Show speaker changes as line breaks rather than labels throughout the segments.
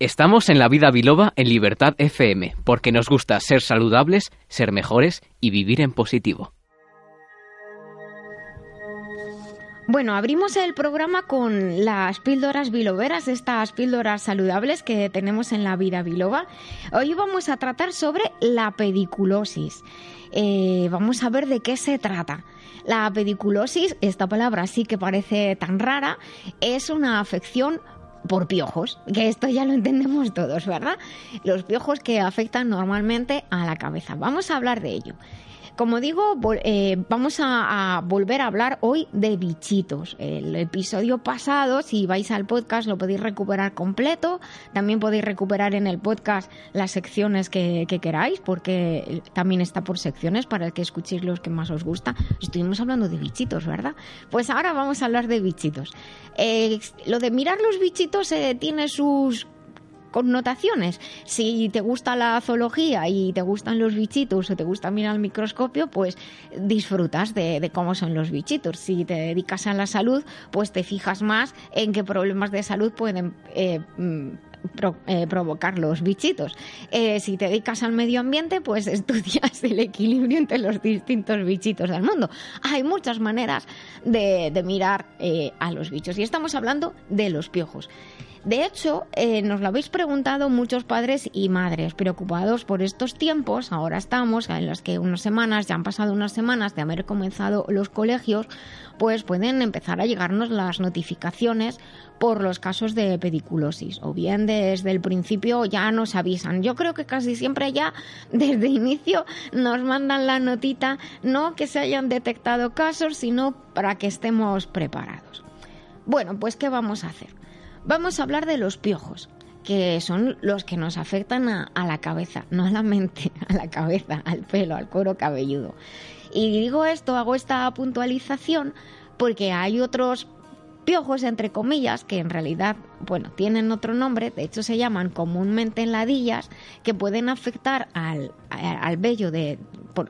Estamos en la vida biloba en Libertad FM, porque nos gusta ser saludables, ser mejores y vivir en positivo.
Bueno, abrimos el programa con las píldoras biloberas, estas píldoras saludables que tenemos en la vida biloba. Hoy vamos a tratar sobre la pediculosis. Eh, vamos a ver de qué se trata. La pediculosis, esta palabra sí que parece tan rara, es una afección por piojos, que esto ya lo entendemos todos, ¿verdad? Los piojos que afectan normalmente a la cabeza. Vamos a hablar de ello. Como digo, eh, vamos a, volver a hablar hoy de bichitos. El episodio pasado, si vais al podcast, lo podéis recuperar completo. También podéis recuperar en el podcast las secciones que, queráis, porque también está por secciones para que escuchéis los que más os gusta. Estuvimos hablando de bichitos, ¿verdad? Pues ahora vamos a hablar de bichitos. Eh, lo de mirar los bichitos eh, tiene sus connotaciones. Si te gusta la zoología y te gustan los bichitos o te gusta mirar al microscopio, pues disfrutas de, cómo son los bichitos. Si te dedicas a la salud, pues te fijas más en qué problemas de salud pueden eh, mm, eh, provocar los bichitos. Eh, si te dedicas al medio ambiente, pues estudias el equilibrio entre los distintos bichitos del mundo. Hay muchas maneras de, mirar a los bichos y estamos hablando de los piojos. De hecho, eh, nos lo habéis preguntado muchos padres y madres preocupados por estos tiempos. Ahora estamos en las que unas semanas, ya han pasado unas semanas de haber comenzado los colegios, pues pueden empezar a llegarnos las notificaciones por los casos de pediculosis. O bien desde el principio ya nos avisan. Yo creo que casi siempre ya desde inicio nos mandan la notita, no que se hayan detectado casos, sino para que estemos preparados. Bueno, pues ¿qué vamos a hacer? Vamos a hablar de los piojos, que son los que nos afectan a, la cabeza, no a la mente, a la cabeza, al pelo, al cuero cabelludo. Y digo esto, hago esta puntualización porque hay otros piojos, entre comillas, que en realidad, bueno, tienen otro nombre, de hecho se llaman comúnmente ladillas, que pueden afectar al, al vello de,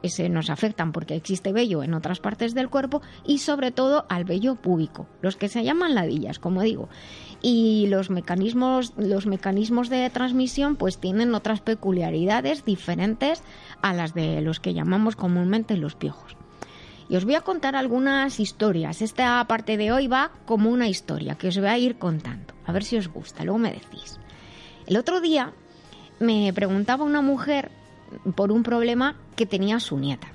se nos afectan porque existe vello en otras partes del cuerpo y sobre todo al vello púbico, los que se llaman ladillas, como digo y los mecanismos, los mecanismos de transmisión pues tienen otras peculiaridades diferentes a las de los que llamamos comúnmente los piojos. Y os voy a contar algunas historias. Esta parte de hoy va como una historia que os voy a ir contando. A ver si os gusta, luego me decís. El otro día me preguntaba una mujer por un problema que tenía su nieta.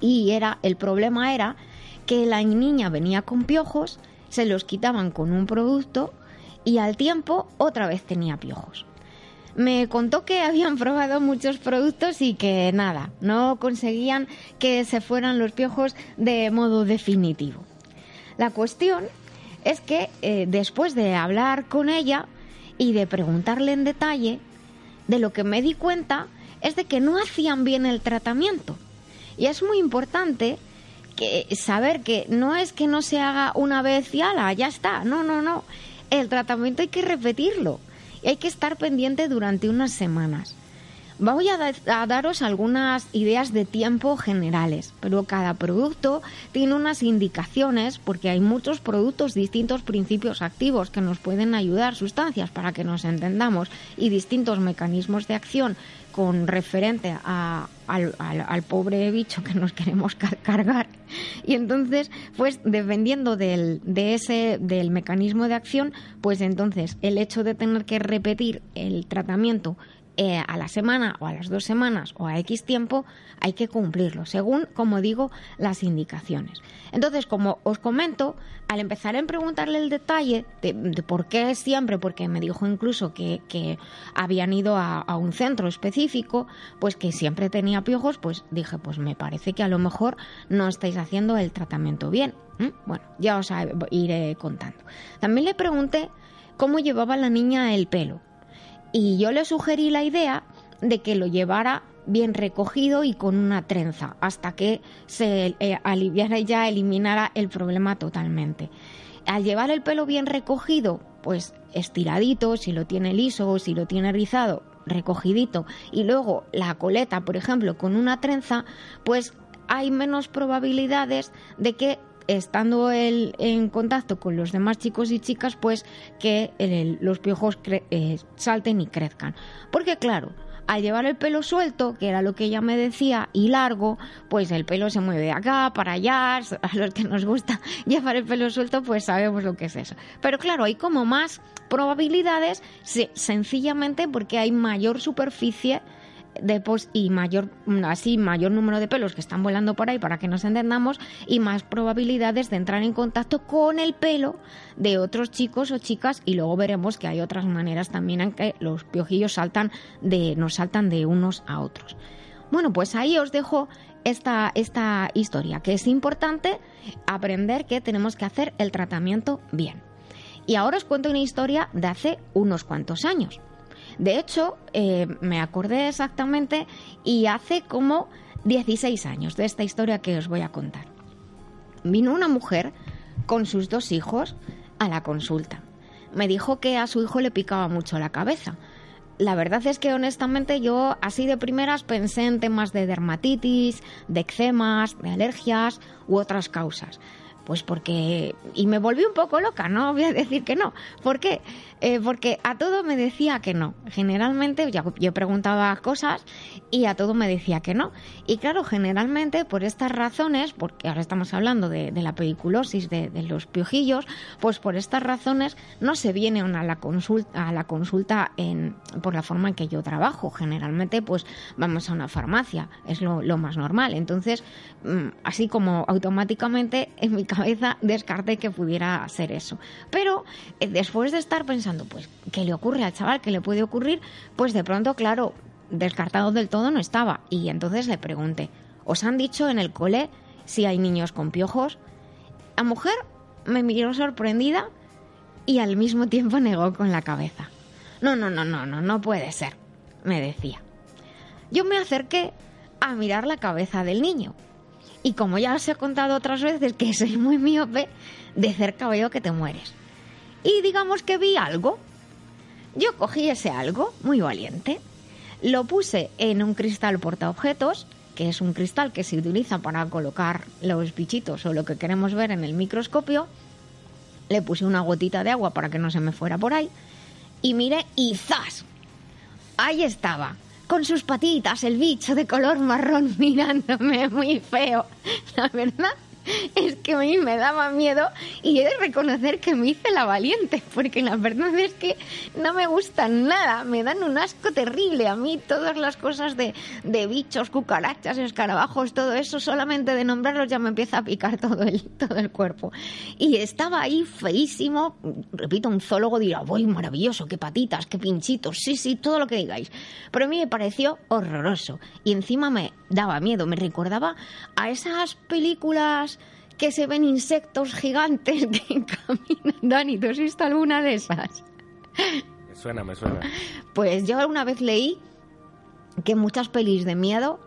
Y era el problema era que la niña venía con piojos se los quitaban con un producto y al tiempo otra vez tenía piojos. Me contó que habían probado muchos productos y que nada, no conseguían que se fueran los piojos de modo definitivo. La cuestión es que eh, después de hablar con ella y de preguntarle en detalle, de lo que me di cuenta es de que no hacían bien el tratamiento. Y es muy importante que saber que no es que no se haga una vez y ala, ya está. No, no, no. El tratamiento hay que repetirlo y hay que estar pendiente durante unas semanas. Voy a, daros algunas ideas de tiempo generales, pero cada producto tiene unas indicaciones porque hay muchos productos, distintos principios activos que nos pueden ayudar, sustancias para que nos entendamos y distintos mecanismos de acción con referente al, pobre bicho que nos queremos cargar. Y entonces, pues dependiendo del, de ese, del mecanismo de acción, pues entonces el hecho de tener que repetir el tratamiento eh, a la semana o a las dos semanas o a X tiempo, hay que cumplirlo, según, como digo, las indicaciones. Entonces, como os comento, al empezar en preguntarle el detalle de, por qué siempre, porque me dijo incluso que, habían ido a, un centro específico, pues que siempre tenía piojos, pues dije, pues me parece que a lo mejor no estáis haciendo el tratamiento bien. Bueno, ya os iré contando. También le pregunté cómo llevaba la niña el pelo y yo le sugerí la idea de que lo llevara bien recogido y con una trenza hasta que se eh, aliviara y ya eliminara el problema totalmente. Al llevar el pelo bien recogido, pues estiradito, si lo tiene liso o si lo tiene rizado, recogidito, y luego la coleta, por ejemplo, con una trenza, pues hay menos probabilidades de que estando él en contacto con los demás chicos y chicas, pues que los piojos eh, salten y crezcan. Porque claro, al llevar el pelo suelto, que era lo que ella me decía, y largo, pues el pelo se mueve de acá para allá. A los que nos gusta llevar el pelo suelto, pues sabemos lo que es eso. Pero claro, hay como más probabilidades, sencillamente porque hay mayor superficie de y mayor así mayor número de pelos que están volando por ahí para que nos entendamos y más probabilidades de entrar en contacto con el pelo de otros chicos o chicas y luego veremos que hay otras maneras también en que los piojillos saltan de nos saltan de unos a otros. Bueno, pues ahí os dejo esta, esta historia, que es importante aprender que tenemos que hacer el tratamiento bien. Y ahora os cuento una historia de hace unos cuantos años. De hecho, eh, me acordé exactamente y hace como 16 años de esta historia que os voy a contar. Vino una mujer con sus dos hijos a la consulta. Me dijo que a su hijo le picaba mucho la cabeza. La verdad es que honestamente yo así de primeras pensé en temas de dermatitis, de eczemas, de alergias u otras causas. Pues porque... Y me volví un poco loca, no voy a decir que no. ¿Por qué? Eh, porque a todo me decía que no. Generalmente yo preguntaba cosas y a todo me decía que no. Y claro, generalmente por estas razones, porque ahora estamos hablando de, la pediculosis, de, los piojillos, pues por estas razones no se viene a la consulta, a la consulta en, por la forma en que yo trabajo. Generalmente pues vamos a una farmacia, es lo, lo más normal. Entonces, mm, así como automáticamente en mi cabeza descarté que pudiera ser eso. Pero eh, después de estar pensando, pues, ¿qué le ocurre al chaval? ¿Qué le puede ocurrir? Pues de pronto, claro, descartado del todo no estaba. Y entonces le pregunté, ¿os han dicho en el cole si hay niños con piojos? La mujer me miró sorprendida y al mismo tiempo negó con la cabeza. No, no, no, no, no, no puede ser, me decía. Yo me acerqué a mirar la cabeza del niño. Y como ya os he contado otras veces que soy muy miope, de cerca veo que te mueres y digamos que vi algo. Yo cogí ese algo, muy valiente, lo puse en un cristal portaobjetos, que es un cristal que se utiliza para colocar los bichitos o lo que queremos ver en el microscopio, le puse una gotita de agua para que no se me fuera por ahí, y miré y ¡zas! Ahí estaba, con sus patitas, el bicho de color marrón mirándome muy feo. La verdad es que a mí me daba miedo y he de reconocer que me hice la valiente, porque la verdad es que no me gustan nada, me dan un asco terrible. A mí todas las cosas de, de bichos, cucarachas, escarabajos, todo eso, solamente de nombrarlos ya me empieza a picar todo el, todo el cuerpo. Y estaba ahí feísimo, repito, un zoólogo dirá, voy maravilloso, qué patitas, qué pinchitos, sí, sí, todo lo que digáis. Pero a mí me pareció horroroso y encima me daba miedo, me recordaba a esas películas que se ven insectos gigantes que caminan. Dani, ¿tú has visto alguna de esas?
Me suena, me suena.
Pues yo alguna vez leí que muchas pelis de miedo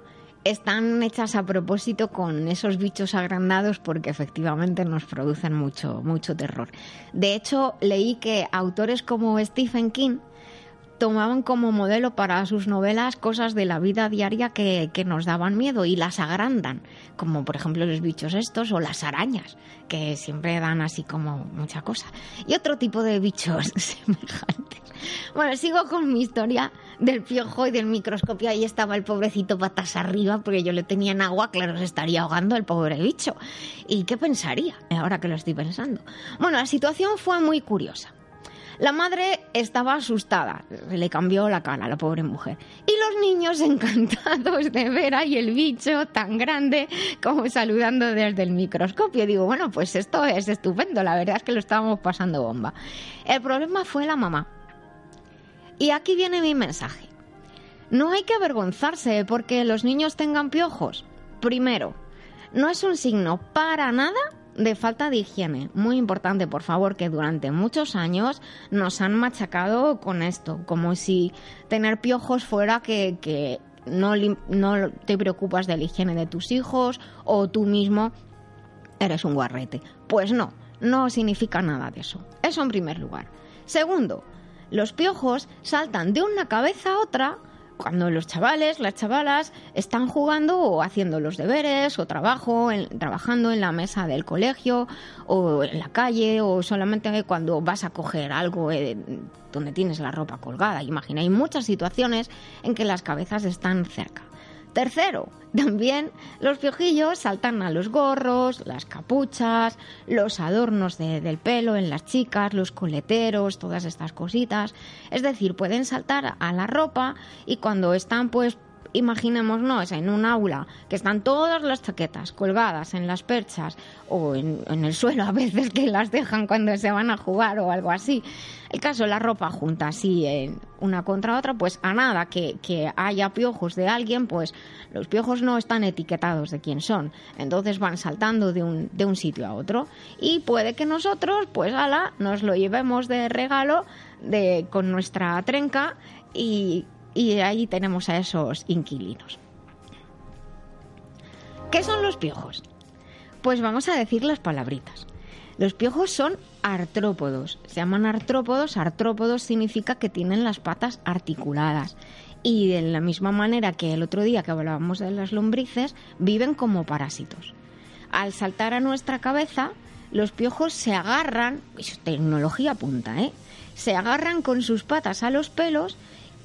están hechas a propósito con esos bichos agrandados porque efectivamente nos producen mucho, mucho terror. De hecho, leí que autores como Stephen King tomaban como modelo para sus novelas cosas de la vida diaria que, nos daban miedo y las agrandan, como por ejemplo los bichos estos o las arañas, que siempre dan así como mucha cosa. Y otro tipo de bichos semejantes. Bueno, sigo con mi historia del piojo y del microscopio. Ahí estaba el pobrecito patas arriba, porque yo le tenía en agua, claro, se estaría ahogando el pobre bicho. ¿Y qué pensaría ahora que lo estoy pensando? Bueno, la situación fue muy curiosa. La madre estaba asustada, le cambió la cara a la pobre mujer. Y los niños encantados de ver ahí el bicho tan grande como saludando desde el microscopio. Digo, bueno, pues esto es estupendo, la verdad es que lo estábamos pasando bomba. El problema fue la mamá. Y aquí viene mi mensaje. No hay que avergonzarse porque los niños tengan piojos. Primero, no es un signo para nada de falta de higiene. Muy importante, por favor, que durante muchos años nos han machacado con esto, como si tener piojos fuera que, no, no te preocupas de la higiene de tus hijos o tú mismo eres un guarrete. Pues no, no significa nada de eso. Eso en primer lugar. Segundo, los piojos saltan de una cabeza a otra cuando los chavales, las chavalas están jugando o haciendo los deberes o trabajo, trabajando en la mesa del colegio o en la calle o solamente cuando vas a coger algo eh, donde tienes la ropa colgada. Imagina, hay muchas situaciones en que las cabezas están cerca. Tercero, también los piojillos saltan a los gorros, las capuchas, los adornos del pelo en las chicas, los coleteros, todas estas cositas. Es decir, pueden saltar a la ropa y cuando están pues imaginémonos en un aula que están todas las chaquetas colgadas en las perchas o en, el suelo a veces que las dejan cuando se van a jugar o algo así. El caso, la ropa junta así en una contra otra, pues a nada que, haya piojos de alguien, pues los piojos no están etiquetados de quién son. Entonces van saltando de un, de un sitio a otro. Y puede que nosotros, pues ala, nos lo llevemos de regalo de, con nuestra trenca y y ahí tenemos a esos inquilinos. ¿Qué son los piojos? Pues vamos a decir las palabritas. Los piojos son artrópodos. Se llaman artrópodos. Artrópodos significa que tienen las patas articuladas. Y de la misma manera que el otro día que hablábamos de las lombrices, viven como parásitos. Al saltar a nuestra cabeza, los piojos se agarran, es tecnología punta, ¿eh? Se agarran con sus patas a los pelos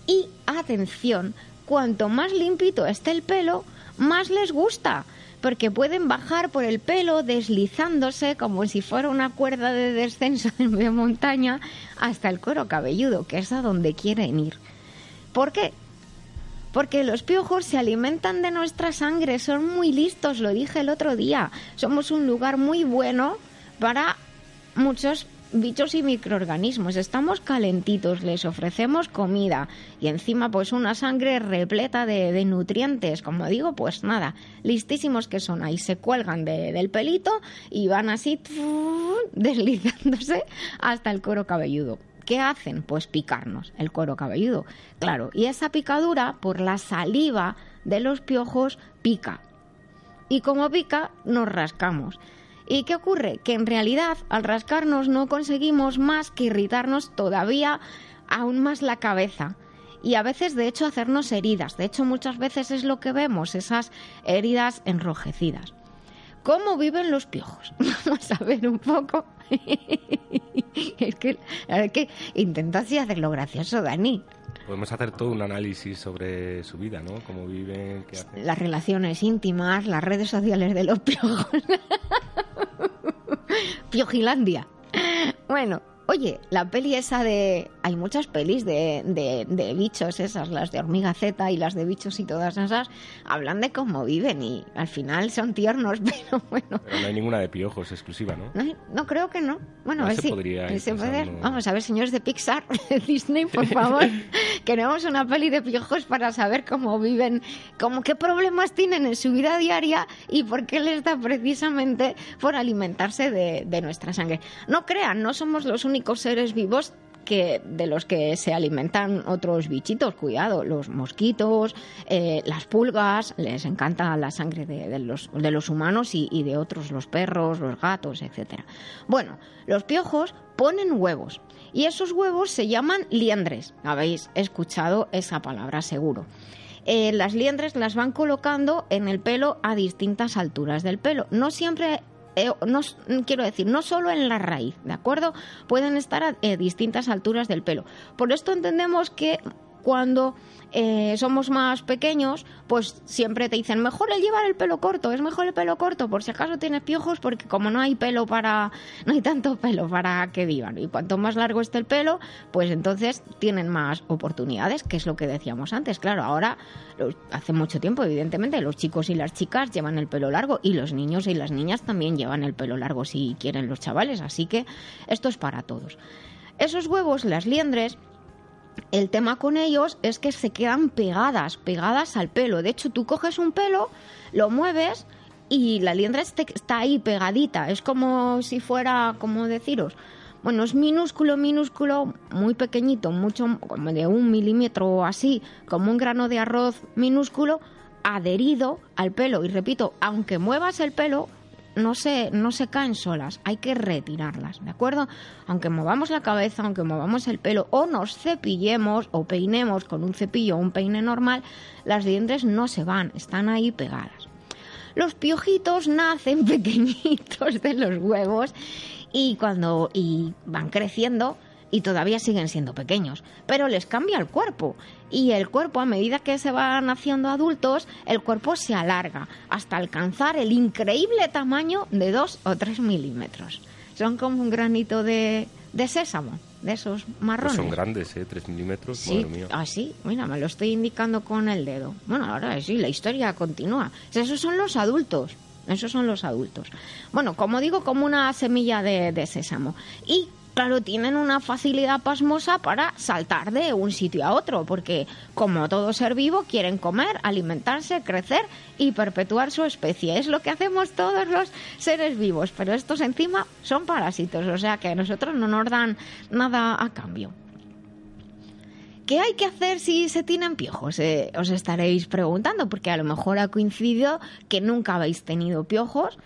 y atención, cuanto más limpito esté el pelo, más les gusta, porque pueden bajar por el pelo deslizándose como si fuera una cuerda de descenso de montaña hasta el cuero cabelludo, que es a donde quieren ir. ¿Por qué? Porque los piojos se alimentan de nuestra sangre, son muy listos, lo dije el otro día. Somos un lugar muy bueno para muchos bichos y microorganismos. Estamos calentitos, les ofrecemos comida y encima pues una sangre repleta de, nutrientes. Como digo, pues nada, listísimos que son. Ahí se cuelgan del pelito y van así deslizándose hasta el cuero cabelludo. ¿Qué hacen? Pues picarnos el cuero cabelludo. Claro, y esa picadura por la saliva de los piojos pica. Y como pica, nos rascamos. ¿Y qué ocurre? Que en realidad al rascarnos no conseguimos más que irritarnos todavía aún más la cabeza y a veces de hecho hacernos heridas. De hecho muchas veces es lo que vemos, esas heridas enrojecidas. ¿Cómo viven los piojos? Vamos a ver un poco. es que, que intenta así hacerlo gracioso, Dani.
Podemos hacer todo un análisis sobre su vida, ¿no? Cómo viven, qué hacen.
Las relaciones íntimas, las redes sociales de los piojos. Piojilandia. Bueno, Oye, la peli esa de... Hay muchas pelis de, de, bichos esas, las de hormiga Z y las de bichos y todas esas, hablan de cómo viven y al final son tiernos, pero bueno...
Pero no hay ninguna de piojos exclusiva, ¿no?
No, creo que no. Bueno, a ver si...
Podría
Vamos a ver, señores de Pixar, de Disney, por favor. Queremos una peli de piojos para saber cómo viven, cómo qué problemas tienen en su vida diaria y por qué les da precisamente por alimentarse de, de nuestra sangre. No crean, no somos los únicos seres vivos que de los que se alimentan otros bichitos, cuidado, los mosquitos, eh, las pulgas, les encanta la sangre de, los, de los, humanos y, de otros, los perros, los gatos, etcétera. Bueno, los piojos ponen huevos y esos huevos se llaman liendres. Habéis escuchado esa palabra seguro. Eh, las liendres las van colocando en el pelo a distintas alturas del pelo. No siempre eh, no, quiero decir, no solo en la raíz, ¿de acuerdo? Pueden estar a eh, distintas alturas del pelo. Por esto entendemos que cuando eh, somos más pequeños, pues siempre te dicen, mejor el llevar el pelo corto, es mejor el pelo corto, por si acaso tienes piojos, porque como no hay pelo para, no hay tanto pelo para que vivan. Y cuanto más largo esté el pelo, pues entonces tienen más oportunidades, que es lo que decíamos antes. Claro, ahora, hace mucho tiempo, evidentemente, los chicos y las chicas llevan el pelo largo y los niños y las niñas también llevan el pelo largo si quieren los chavales, así que esto es para todos. Esos huevos, las liendres, el tema con ellos es que se quedan pegadas, pegadas al pelo. De hecho, tú coges un pelo, lo mueves y la liendra está ahí pegadita. Es como si fuera, como deciros, bueno, es minúsculo, minúsculo, muy pequeñito, mucho, como de un milímetro o así, como un grano de arroz minúsculo, adherido al pelo. Y repito, aunque muevas el pelo, no se, no se caen solas, hay que retirarlas, ¿de acuerdo? Aunque movamos la cabeza, aunque movamos el pelo o nos cepillemos o peinemos con un cepillo o un peine normal, las dientes no se van, están ahí pegadas. Los piojitos nacen pequeñitos de los huevos y cuando y van creciendo y todavía siguen siendo pequeños, pero les cambia el cuerpo y el cuerpo a medida que se van haciendo adultos, el cuerpo se alarga hasta alcanzar el increíble tamaño de 2 o 3 milímetros. Son como un granito de, de sésamo, de esos marrones.
Pues son grandes, ¿eh? 3 milímetros,
Sí,
madre mía.
así, mira, me lo estoy indicando con el dedo. Bueno, ahora sí, la historia continúa. Esos son los adultos. Esos son los adultos. Bueno, como digo, como una semilla de, de sésamo. Y claro, tienen una facilidad pasmosa para saltar de un sitio a otro, porque como todo ser vivo, quieren comer, alimentarse, crecer y perpetuar su especie. Es lo que hacemos todos los seres vivos, pero estos encima son parásitos, o sea que a nosotros no nos dan nada a cambio. ¿Qué hay que hacer si se tienen piojos? Eh, os estaréis preguntando, porque a lo mejor ha coincidido que nunca habéis tenido piojos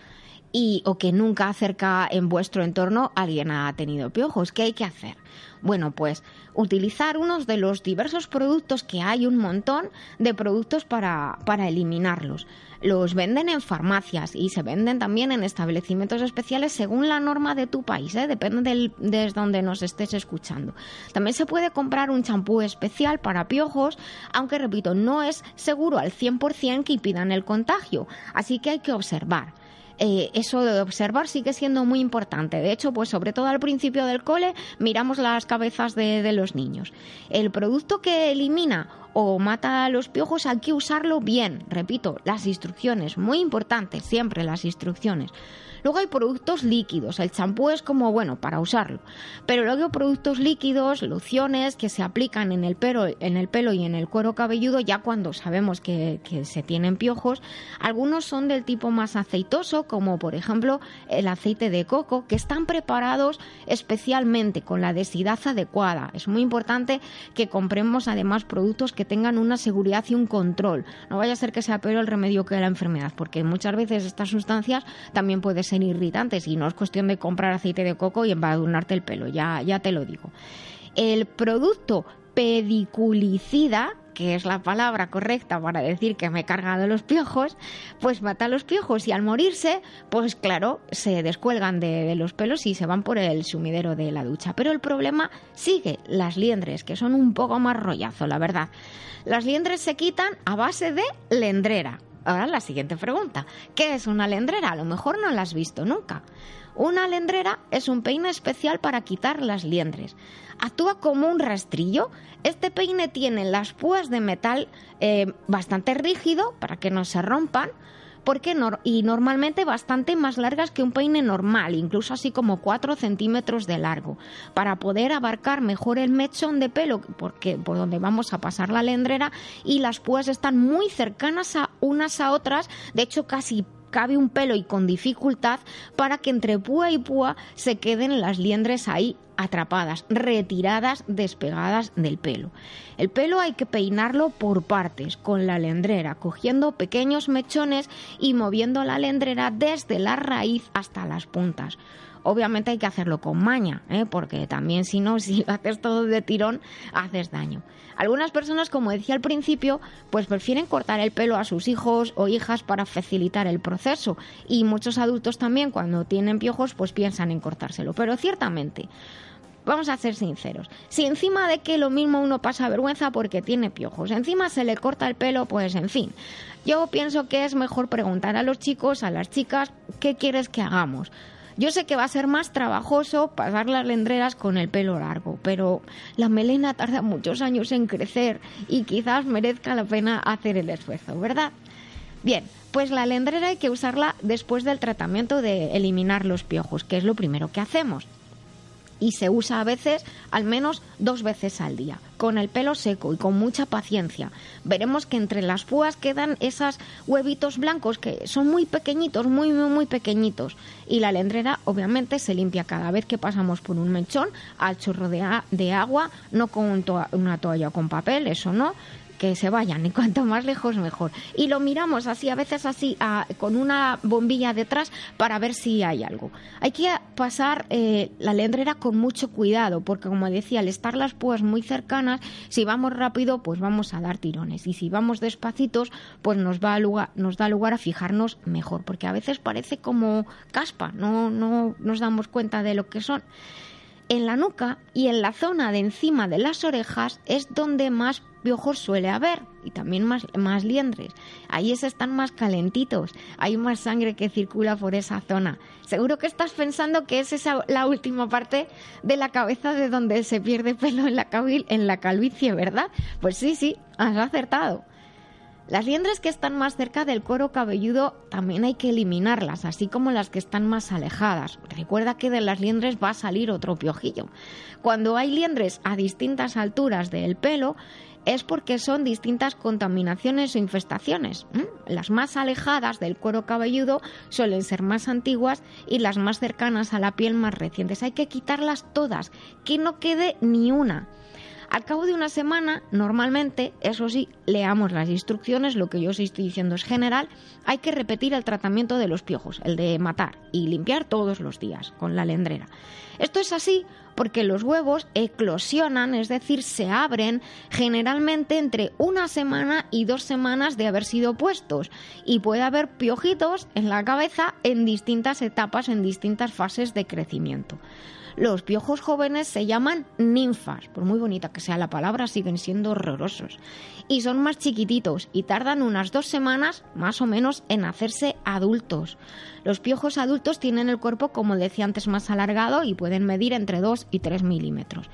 y, o que nunca cerca en vuestro entorno alguien ha tenido piojos. ¿Qué hay que hacer? Bueno, pues utilizar unos de los diversos productos que hay, un montón de productos para, para eliminarlos. Los venden en farmacias y se venden también en establecimientos especiales según la norma de tu país, ¿eh? depende del, desde donde nos estés escuchando. También se puede comprar un champú especial para piojos, aunque repito, no es seguro al 100% que impidan el contagio, así que hay que observar. Eh, eso de observar sigue siendo muy importante. De hecho, pues sobre todo al principio del cole miramos las cabezas de, de los niños. El producto que elimina o mata a los piojos hay que usarlo bien. Repito, las instrucciones, muy importante, siempre las instrucciones. Luego hay productos líquidos. El champú es como bueno para usarlo. Pero luego hay productos líquidos, lociones que se aplican en el pelo, en el pelo y en el cuero cabelludo ya cuando sabemos que, que se tienen piojos. Algunos son del tipo más aceitoso, como por ejemplo el aceite de coco, que están preparados especialmente con la densidad adecuada. Es muy importante que compremos además productos que tengan una seguridad y un control. No vaya a ser que sea peor el remedio que la enfermedad, porque muchas veces estas sustancias también pueden ser irritantes y no es cuestión de comprar aceite de coco y embadurnarte el pelo, ya, ya te lo digo. El producto pediculicida, que es la palabra correcta para decir que me he cargado los piojos, pues mata los piojos y al morirse, pues claro, se descuelgan de, de, los pelos y se van por el sumidero de la ducha. Pero el problema sigue, las liendres, que son un poco más rollazo, la verdad. Las liendres se quitan a base de lendrera. Ahora la siguiente pregunta, ¿qué es una lendrera? A lo mejor no la has visto nunca. Una lendrera es un peine especial para quitar las liendres. Actúa como un rastrillo. Este peine tiene las púas de metal eh, bastante rígido para que no se rompan. Porque y normalmente bastante más largas que un peine normal, incluso así como 4 centímetros de largo, para poder abarcar mejor el mechón de pelo, porque por donde vamos a pasar la lendrera, y las púas están muy cercanas a unas a otras, de hecho casi cabe un pelo y con dificultad para que entre púa y púa se queden las liendres ahí atrapadas, retiradas, despegadas del pelo. El pelo hay que peinarlo por partes, con la lendrera, cogiendo pequeños mechones y moviendo la lendrera desde la raíz hasta las puntas. Obviamente hay que hacerlo con maña, ¿eh? porque también si no, si lo haces todo de tirón, haces daño. Algunas personas, como decía al principio, pues prefieren cortar el pelo a sus hijos o hijas para facilitar el proceso. Y muchos adultos también, cuando tienen piojos, pues piensan en cortárselo. Pero ciertamente, vamos a ser sinceros, si encima de que lo mismo uno pasa vergüenza porque tiene piojos, encima se le corta el pelo, pues en fin. Yo pienso que es mejor preguntar a los chicos, a las chicas, ¿qué quieres que hagamos? Yo sé que va a ser más trabajoso pasar las lendreras con el pelo largo, pero la melena tarda muchos años en crecer y quizás merezca la pena hacer el esfuerzo, ¿verdad? Bien, pues la lendrera hay que usarla después del tratamiento de eliminar los piojos, que es lo primero que hacemos y se usa a veces al menos dos veces al día, con el pelo seco y con mucha paciencia. Veremos que entre las púas quedan esos huevitos blancos que son muy pequeñitos, muy, muy, muy pequeñitos. Y la lendrera obviamente se limpia cada vez que pasamos por un mechón al chorro de, de agua, no con to una toalla con papel, eso no. Que se vayan y cuanto más lejos mejor. Y lo miramos así, a veces así, con una bombilla detrás para ver si hay algo. Hay que pasar eh, la lendrera con mucho cuidado porque como decía, al estar las púas muy cercanas, si vamos rápido pues vamos a dar tirones y si vamos despacitos pues nos, va lugar, nos da lugar a fijarnos mejor porque a veces parece como caspa, no, no nos damos cuenta de lo que son. En la nuca y en la zona de encima de las orejas es donde más piojos suele haber y también más, más liendres. Ahí están más calentitos, hay más sangre que circula por esa zona. Seguro que estás pensando que es esa la última parte de la cabeza de donde se pierde pelo en la, en la calvicie, ¿verdad? Pues sí, sí, has acertado. Las liendres que están más cerca del cuero cabelludo también hay que eliminarlas, así como las que están más alejadas. Recuerda que de las liendres va a salir otro piojillo. Cuando hay liendres a distintas alturas del pelo, es porque son distintas contaminaciones o infestaciones. Las más alejadas del cuero cabelludo suelen ser más antiguas y las más cercanas a la piel más recientes. Hay que quitarlas todas, que no quede ni una. Al cabo de una semana, normalmente, eso sí, leamos las instrucciones, lo que yo os estoy diciendo es general, hay que repetir el tratamiento de los piojos, el de matar y limpiar todos los días con la lendrera. Esto es así porque los huevos eclosionan, es decir, se abren generalmente entre una semana y dos semanas de haber sido puestos y puede haber piojitos en la cabeza en distintas etapas, en distintas fases de crecimiento. Los piojos jóvenes se llaman ninfas, por muy bonita que sea la palabra, siguen siendo horrorosos. Y son más chiquititos y tardan unas dos semanas más o menos en hacerse adultos. Los piojos adultos tienen el cuerpo, como decía antes, más alargado y pueden medir entre 2 y 3 milímetros.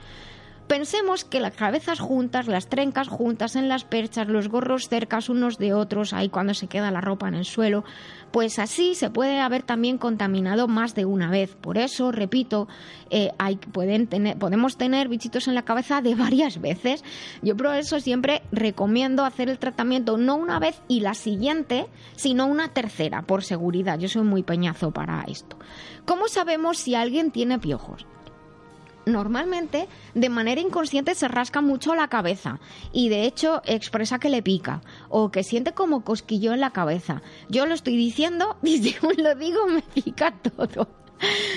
Pensemos que las cabezas juntas, las trencas juntas en las perchas, los gorros cercas unos de otros, ahí cuando se queda la ropa en el suelo, pues así se puede haber también contaminado más de una vez. Por eso, repito, eh, hay, pueden tener, podemos tener bichitos en la cabeza de varias veces. Yo por eso siempre recomiendo hacer el tratamiento no una vez y la siguiente, sino una tercera, por seguridad. Yo soy muy peñazo para esto. ¿Cómo sabemos si alguien tiene piojos? Normalmente de manera inconsciente se rasca mucho la cabeza y de hecho expresa que le pica o que siente como cosquillo en la cabeza. Yo lo estoy diciendo y según lo digo me pica todo.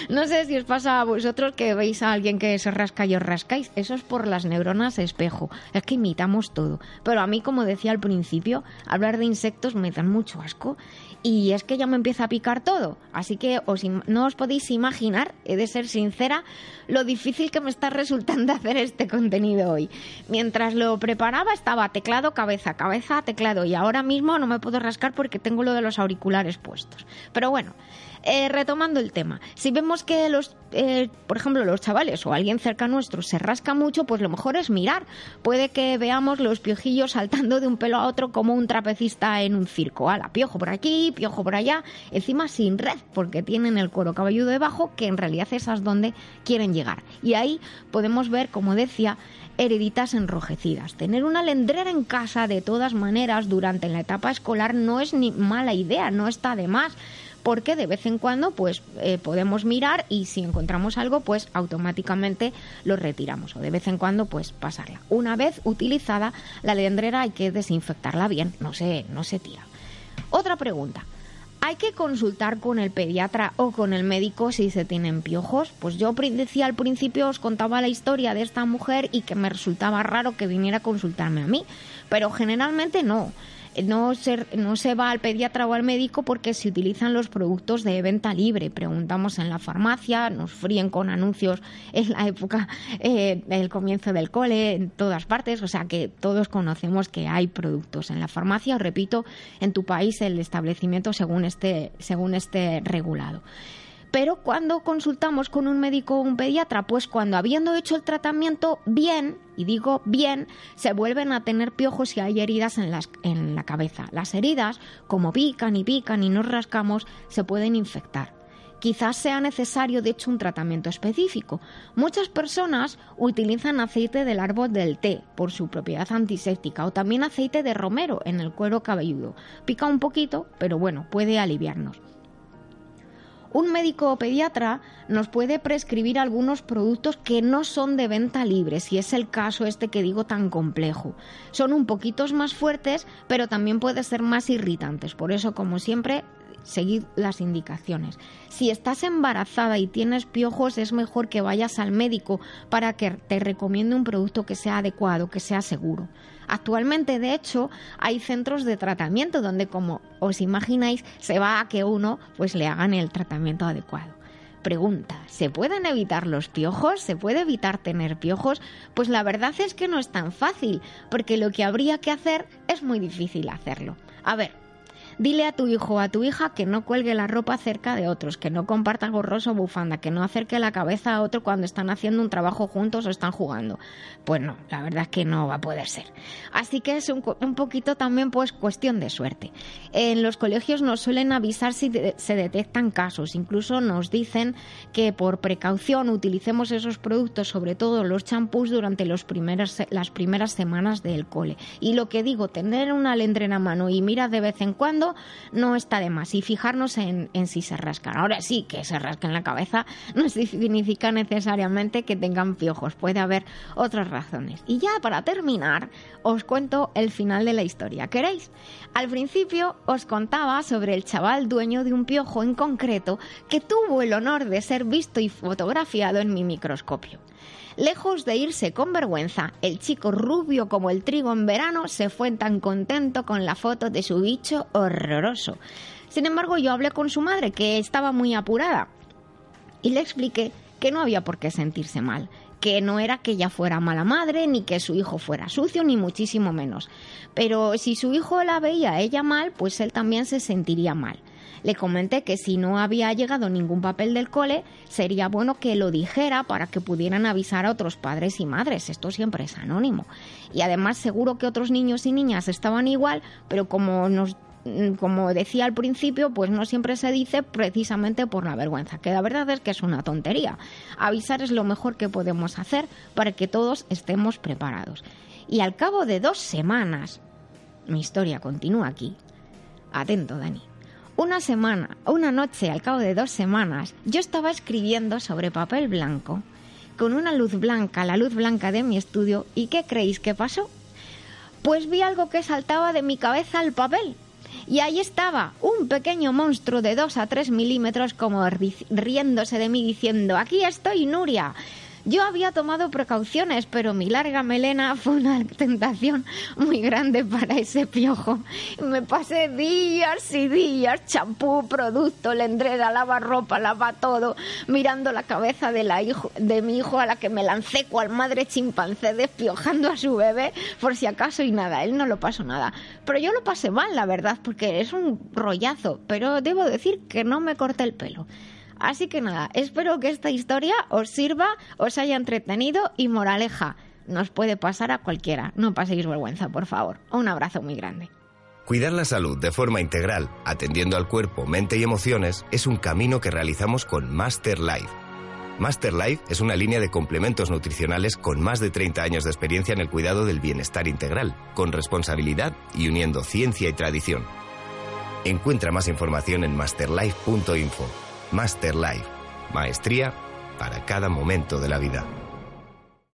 No sé si os pasa a vosotros que veis a alguien que se rasca y os rascáis. Eso es por las neuronas espejo. Es que imitamos todo. Pero a mí, como decía al principio, hablar de insectos me dan mucho asco y es que ya me empieza a picar todo. Así que no os podéis imaginar, he de ser sincera, lo difícil que me está resultando hacer este contenido hoy. Mientras lo preparaba estaba teclado, cabeza, cabeza, teclado y ahora mismo no me puedo rascar porque tengo lo de los auriculares puestos. Pero bueno, eh, retomando el tema, si vemos que los, eh, por ejemplo, los chavales o alguien cerca nuestro se rasca mucho, pues lo mejor es mirar. Puede que veamos los piojillos saltando de un pelo a otro como un trapecista en un circo. Ala, piojo por aquí, piojo por allá, encima sin red, porque tienen el cuero cabelludo debajo, que en realidad es donde quieren llegar. Y ahí podemos ver, como decía, hereditas enrojecidas. Tener una lendrera en casa de todas maneras durante la etapa escolar no es ni mala idea, no está de más porque de vez en cuando pues eh, podemos mirar y si encontramos algo pues automáticamente lo retiramos o de vez en cuando pues pasarla. Una vez utilizada la lendrera hay que desinfectarla bien, no se, no se tira. Otra pregunta. ¿Hay que consultar con el pediatra o con el médico si se tienen piojos? Pues yo decía al principio, os contaba la historia de esta mujer y que me resultaba raro que viniera a consultarme a mí, pero generalmente no no se, no se va al pediatra o al médico porque se utilizan los productos de venta libre. Preguntamos en la farmacia, nos fríen con anuncios en la época eh, del comienzo del cole, en todas partes. O sea que todos conocemos que hay productos en la farmacia. Repito, en tu país el establecimiento según esté, según esté regulado. Pero cuando consultamos con un médico o un pediatra, pues cuando habiendo hecho el tratamiento bien, y digo bien, se vuelven a tener piojos y hay heridas en, la cabeza. Las heridas, como pican y pican y nos rascamos, se pueden infectar. Quizás sea necesario, de hecho, un tratamiento específico. Muchas personas utilizan aceite del árbol del té por su propiedad antiséptica o también aceite de romero en el cuero cabelludo. Pica un poquito, pero bueno, puede aliviarnos. Un médico pediatra nos puede prescribir algunos productos que no son de venta libre, si es el caso este que digo tan complejo. Son un poquito más fuertes, pero también pueden ser más irritantes. Por eso, como siempre, seguid las indicaciones. Si estás embarazada y tienes piojos, es mejor que vayas al médico para que te recomiende un producto que sea adecuado, que sea seguro. Actualmente, de hecho, hay centros de tratamiento donde, como os imagináis, se va a que uno pues le hagan el tratamiento adecuado. Pregunta, ¿se pueden evitar los piojos? ¿Se puede evitar tener piojos? Pues la verdad es que no es tan fácil, porque lo que habría que hacer es muy difícil hacerlo. A ver, Dile a tu hijo o a tu hija que no cuelgue la ropa cerca de otros, que no comparta gorros o bufanda, que no acerque la cabeza a otro cuando están haciendo un trabajo juntos o están jugando. Pues no, la verdad es que no va a poder ser. Así que es un, poquito también pues cuestión de suerte. En los colegios nos suelen avisar si se detectan casos, incluso nos dicen que por precaución utilicemos esos productos, sobre todo los champús, durante los las primeras semanas del cole. Y lo que digo, tener una lendrena a mano y mira de vez en cuando no está de más y fijarnos en, si se rascan. Ahora sí, que se rasquen la cabeza no significa necesariamente que tengan piojos, puede haber otras razones. Y ya para terminar, os cuento el final de la historia. ¿Queréis? Al principio os contaba sobre el chaval dueño de un piojo en concreto que tuvo el honor de ser visto y fotografiado en mi microscopio. Lejos de irse con vergüenza, el chico rubio como el trigo en verano se fue tan contento con la foto de su bicho horroroso. Sin embargo, yo hablé con su madre, que estaba muy apurada, y le expliqué que no había por qué sentirse mal, que no era que ella fuera mala madre, ni que su hijo fuera sucio, ni muchísimo menos. Pero si su hijo la veía ella mal, pues él también se sentiría mal. Le comenté que si no había llegado ningún papel del cole, sería bueno que lo dijera para que pudieran avisar a otros padres y madres. Esto siempre es anónimo. Y además seguro que otros niños y niñas estaban igual, pero como nos como decía al principio, pues no siempre se dice precisamente por la vergüenza, que la verdad es que es una tontería. Avisar es lo mejor que podemos hacer para que todos estemos preparados. Y al cabo de dos semanas, mi historia continúa aquí. Atento, Dani. Una semana, una noche, al cabo de dos semanas, yo estaba escribiendo sobre papel blanco, con una luz blanca, la luz blanca de mi estudio, ¿y qué creéis que pasó? Pues vi algo que saltaba de mi cabeza al papel. Y ahí estaba, un pequeño monstruo de 2 a 3 milímetros como riéndose de mí diciendo, aquí estoy, Nuria. Yo había tomado precauciones, pero mi larga melena fue una tentación muy grande para ese piojo. Me pasé días y días, champú, producto, lendrera, lava ropa, lava todo, mirando la cabeza de, la hijo, de mi hijo a la que me lancé cual madre chimpancé despiojando a su bebé por si acaso y nada, él no lo pasó nada. Pero yo lo pasé mal, la verdad, porque es un rollazo, pero debo decir que no me corté el pelo. Así que nada, espero que esta historia os sirva, os haya entretenido y moraleja. Nos puede pasar a cualquiera. No paséis vergüenza, por favor. Un abrazo muy grande.
Cuidar la salud de forma integral, atendiendo al cuerpo, mente y emociones, es un camino que realizamos con Master Life. Master Life es una línea de complementos nutricionales con más de 30 años de experiencia en el cuidado del bienestar integral, con responsabilidad y uniendo ciencia y tradición. Encuentra más información en masterlife.info. Master Life, maestría para cada momento de la vida.